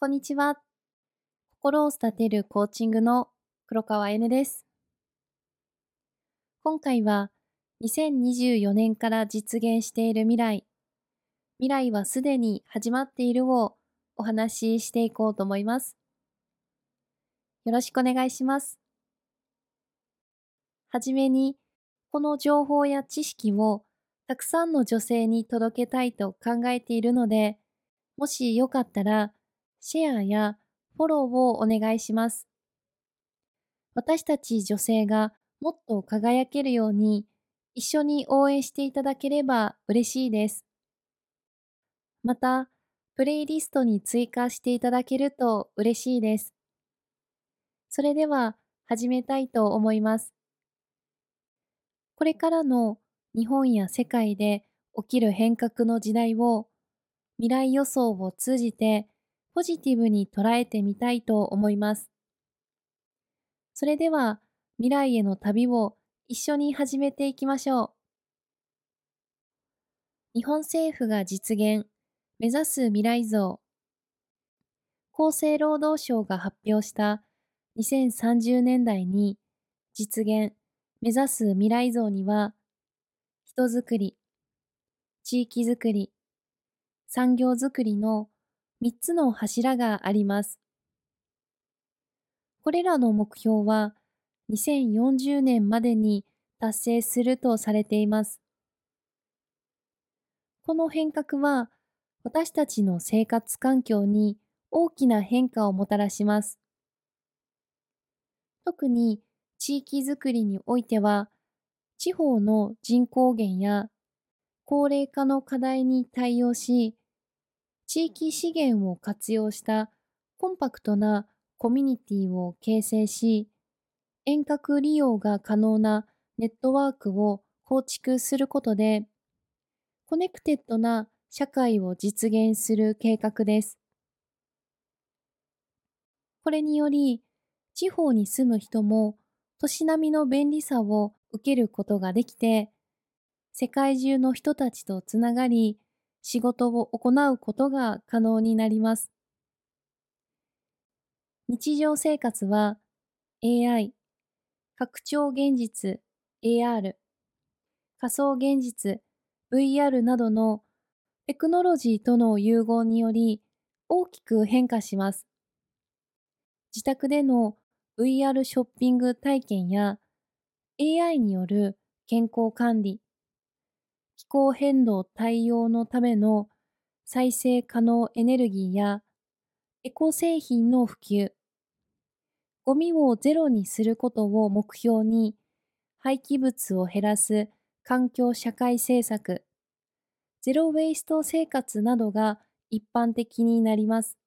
こんにちは。心を育てるコーチングの黒川 N です。今回は2024年から実現している未来、未来はすでに始まっているをお話ししていこうと思います。よろしくお願いします。はじめに、この情報や知識をたくさんの女性に届けたいと考えているので、もしよかったら、シェアやフォローをお願いします。私たち女性がもっと輝けるように一緒に応援していただければ嬉しいです。また、プレイリストに追加していただけると嬉しいです。それでは始めたいと思います。これからの日本や世界で起きる変革の時代を未来予想を通じてポジティブに捉えてみたいと思います。それでは未来への旅を一緒に始めていきましょう。日本政府が実現、目指す未来像。厚生労働省が発表した2030年代に実現、目指す未来像には、人づくり、地域づくり、産業づくりの3つの柱があります。これらの目標は2040年までに達成するとされています。この変革は私たちの生活環境に大きな変化をもたらします。特に地域づくりにおいては、地方の人口減や高齢化の課題に対応し、地域資源を活用したコンパクトなコミュニティを形成し、遠隔利用が可能なネットワークを構築することで、コネクテッドな社会を実現する計画です。これにより、地方に住む人も都市並みの便利さを受けることができて、世界中の人たちとつながり、仕事を行うことが可能になります。日常生活は AI、拡張現実 AR、仮想現実 VR などのテクノロジーとの融合により大きく変化します。自宅での VR ショッピング体験や AI による健康管理、候変動対応のための再生可能エネルギーやエコ製品の普及、ゴミをゼロにすることを目標に廃棄物を減らす環境社会政策、ゼロウェイスト生活などが一般的になります。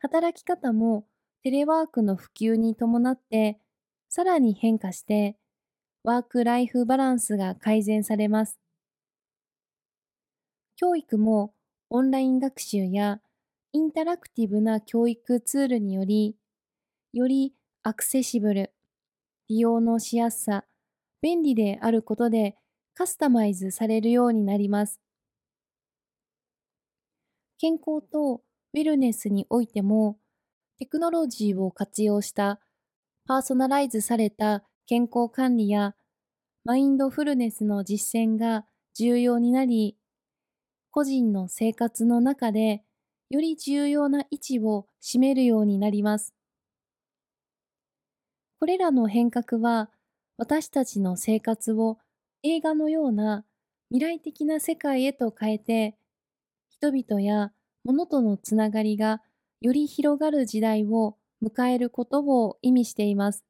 働き方もテレワークの普及に伴ってさらに変化してワークライフバランスが改善されます。教育もオンライン学習やインタラクティブな教育ツールにより、よりアクセシブル、利用のしやすさ、便利であることでカスタマイズされるようになります。健康とウェルネスにおいても、テクノロジーを活用したパーソナライズされた健康管理やマインドフルネスの実践が重要になり、個人の生活の中でより重要な位置を占めるようになります。これらの変革は私たちの生活を映画のような未来的な世界へと変えて、人々や物とのつながりがより広がる時代を迎えることを意味しています。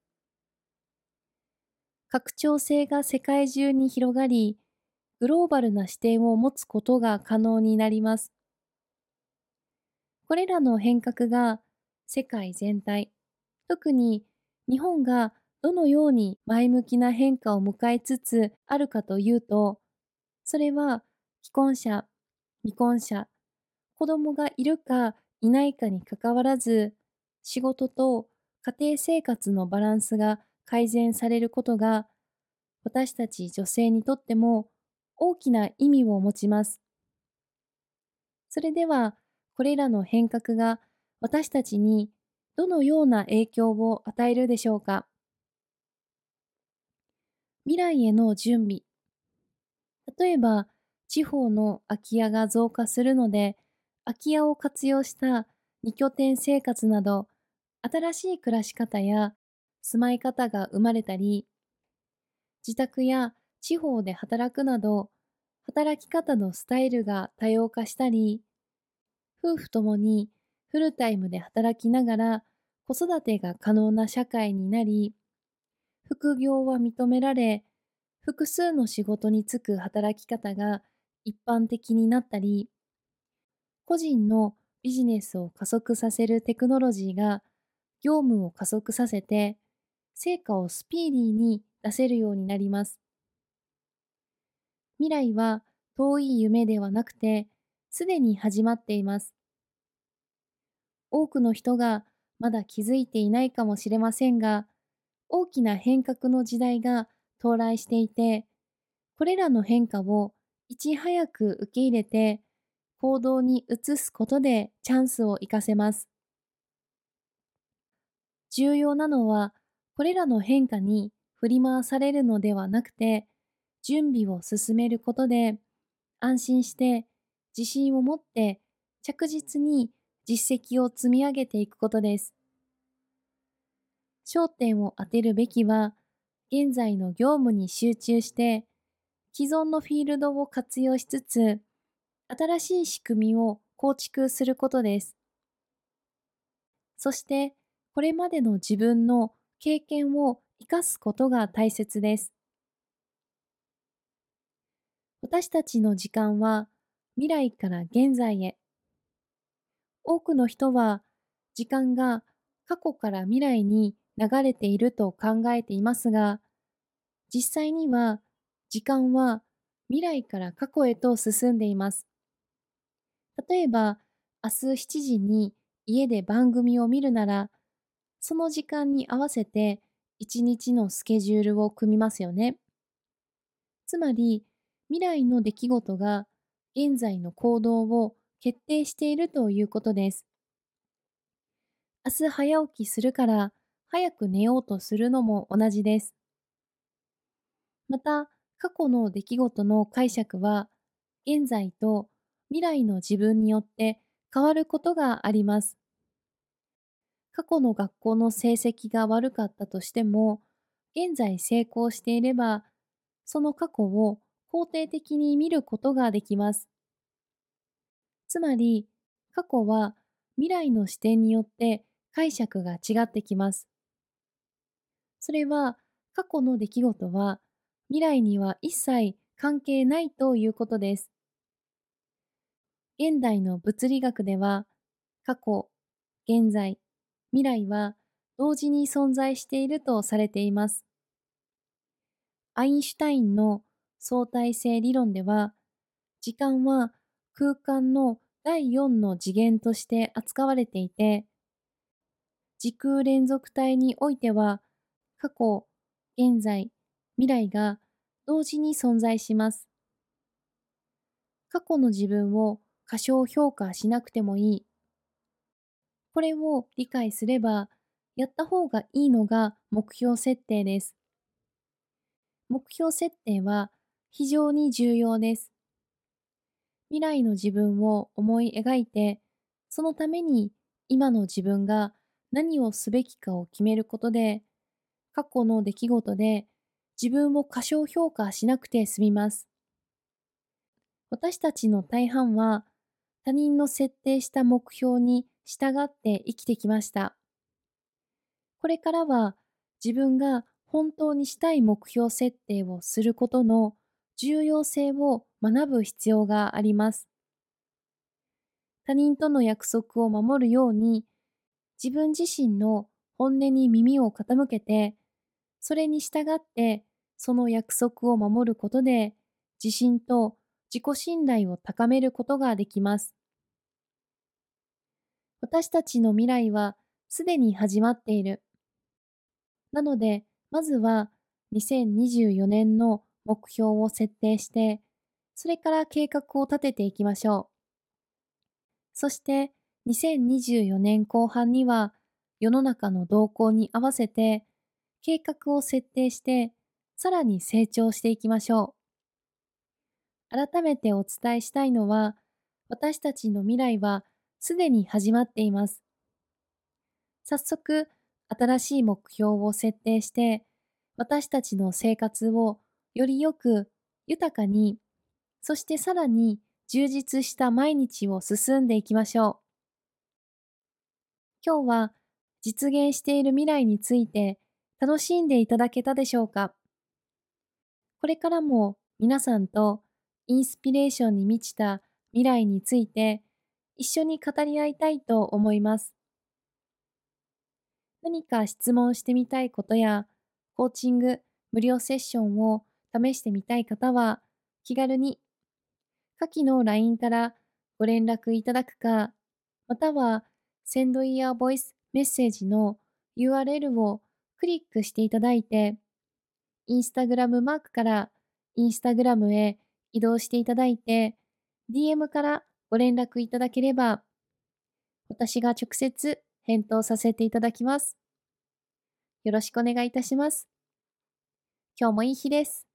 拡張性が世界中に広がり、グローバルな視点を持つことが可能になります。これらの変革が世界全体、特に日本がどのように前向きな変化を迎えつつあるかというと、それは既婚者、未婚者、子供がいるかいないかにかかわらず、仕事と家庭生活のバランスが改善されることが私たち女性にとっても大きな意味を持ちます。それではこれらの変革が私たちにどのような影響を与えるでしょうか未来への準備。例えば、地方の空き家が増加するので、空き家を活用した二拠点生活など、新しい暮らし方や住まい方が生まれたり、自宅や地方で働くなど、働き方のスタイルが多様化したり、夫婦ともにフルタイムで働きながら子育てが可能な社会になり、副業は認められ、複数の仕事に就く働き方が一般的になったり、個人のビジネスを加速させるテクノロジーが業務を加速させて、成果をスピーディーに出せるようになります。未来は遠い夢ではなくて、すでに始まっています。多くの人がまだ気づいていないかもしれませんが、大きな変革の時代が到来していて、これらの変化をいち早く受け入れて行動に移すことでチャンスを活かせます。重要なのは、これらの変化に振り回されるのではなくて、準備を進めることで、安心して自信を持って着実に実績を積み上げていくことです。焦点を当てるべきは、現在の業務に集中して、既存のフィールドを活用しつつ、新しい仕組みを構築することです。そして、これまでの自分の経験を生かすことが大切です。私たちの時間は未来から現在へ。多くの人は時間が過去から未来に流れていると考えていますが、実際には時間は未来から過去へと進んでいます。例えば、明日7時に家で番組を見るなら、その時間に合わせて一日のスケジュールを組みますよね。つまり、未来の出来事が現在の行動を決定しているということです。明日早起きするから早く寝ようとするのも同じです。また、過去の出来事の解釈は現在と未来の自分によって変わることがあります。過去の学校の成績が悪かったとしても、現在成功していれば、その過去を肯定的に見ることができます。つまり、過去は未来の視点によって解釈が違ってきます。それは、過去の出来事は未来には一切関係ないということです。現代の物理学では、過去、現在、未来は同時に存在しているとされています。アインシュタインの相対性理論では、時間は空間の第4の次元として扱われていて、時空連続体においては、過去、現在、未来が同時に存在します。過去の自分を過小評価しなくてもいい。これを理解すれば、やった方がいいのが目標設定です。目標設定は非常に重要です。未来の自分を思い描いて、そのために今の自分が何をすべきかを決めることで、過去の出来事で自分を過小評価しなくて済みます。私たちの大半は他人の設定した目標に従って生きてきました。これからは自分が本当にしたい目標設定をすることの重要性を学ぶ必要があります。他人との約束を守るように自分自身の本音に耳を傾けてそれに従ってその約束を守ることで自信と自己信頼を高めることができます。私たちの未来はすでに始まっている。なので、まずは2024年の目標を設定して、それから計画を立てていきましょう。そして、2024年後半には世の中の動向に合わせて計画を設定してさらに成長していきましょう。改めてお伝えしたいのは私たちの未来はすでに始まっています。早速新しい目標を設定して私たちの生活をよりよく豊かにそしてさらに充実した毎日を進んでいきましょう。今日は実現している未来について楽しんでいただけたでしょうか？これからも皆さんとインスピレーションに満ちた未来について一緒に語り合いたいと思います。何か質問してみたいことやコーチング無料セッションを試してみたい方は気軽に下記の LINE からご連絡いただくか、または Send Your Voice メッセージの URL をクリックしていただいて、インスタグラムマークからインスタグラムへ移動していただいて、DM からご連絡いただければ、私が直接返答させていただきます。よろしくお願いいたします。今日もいい日です。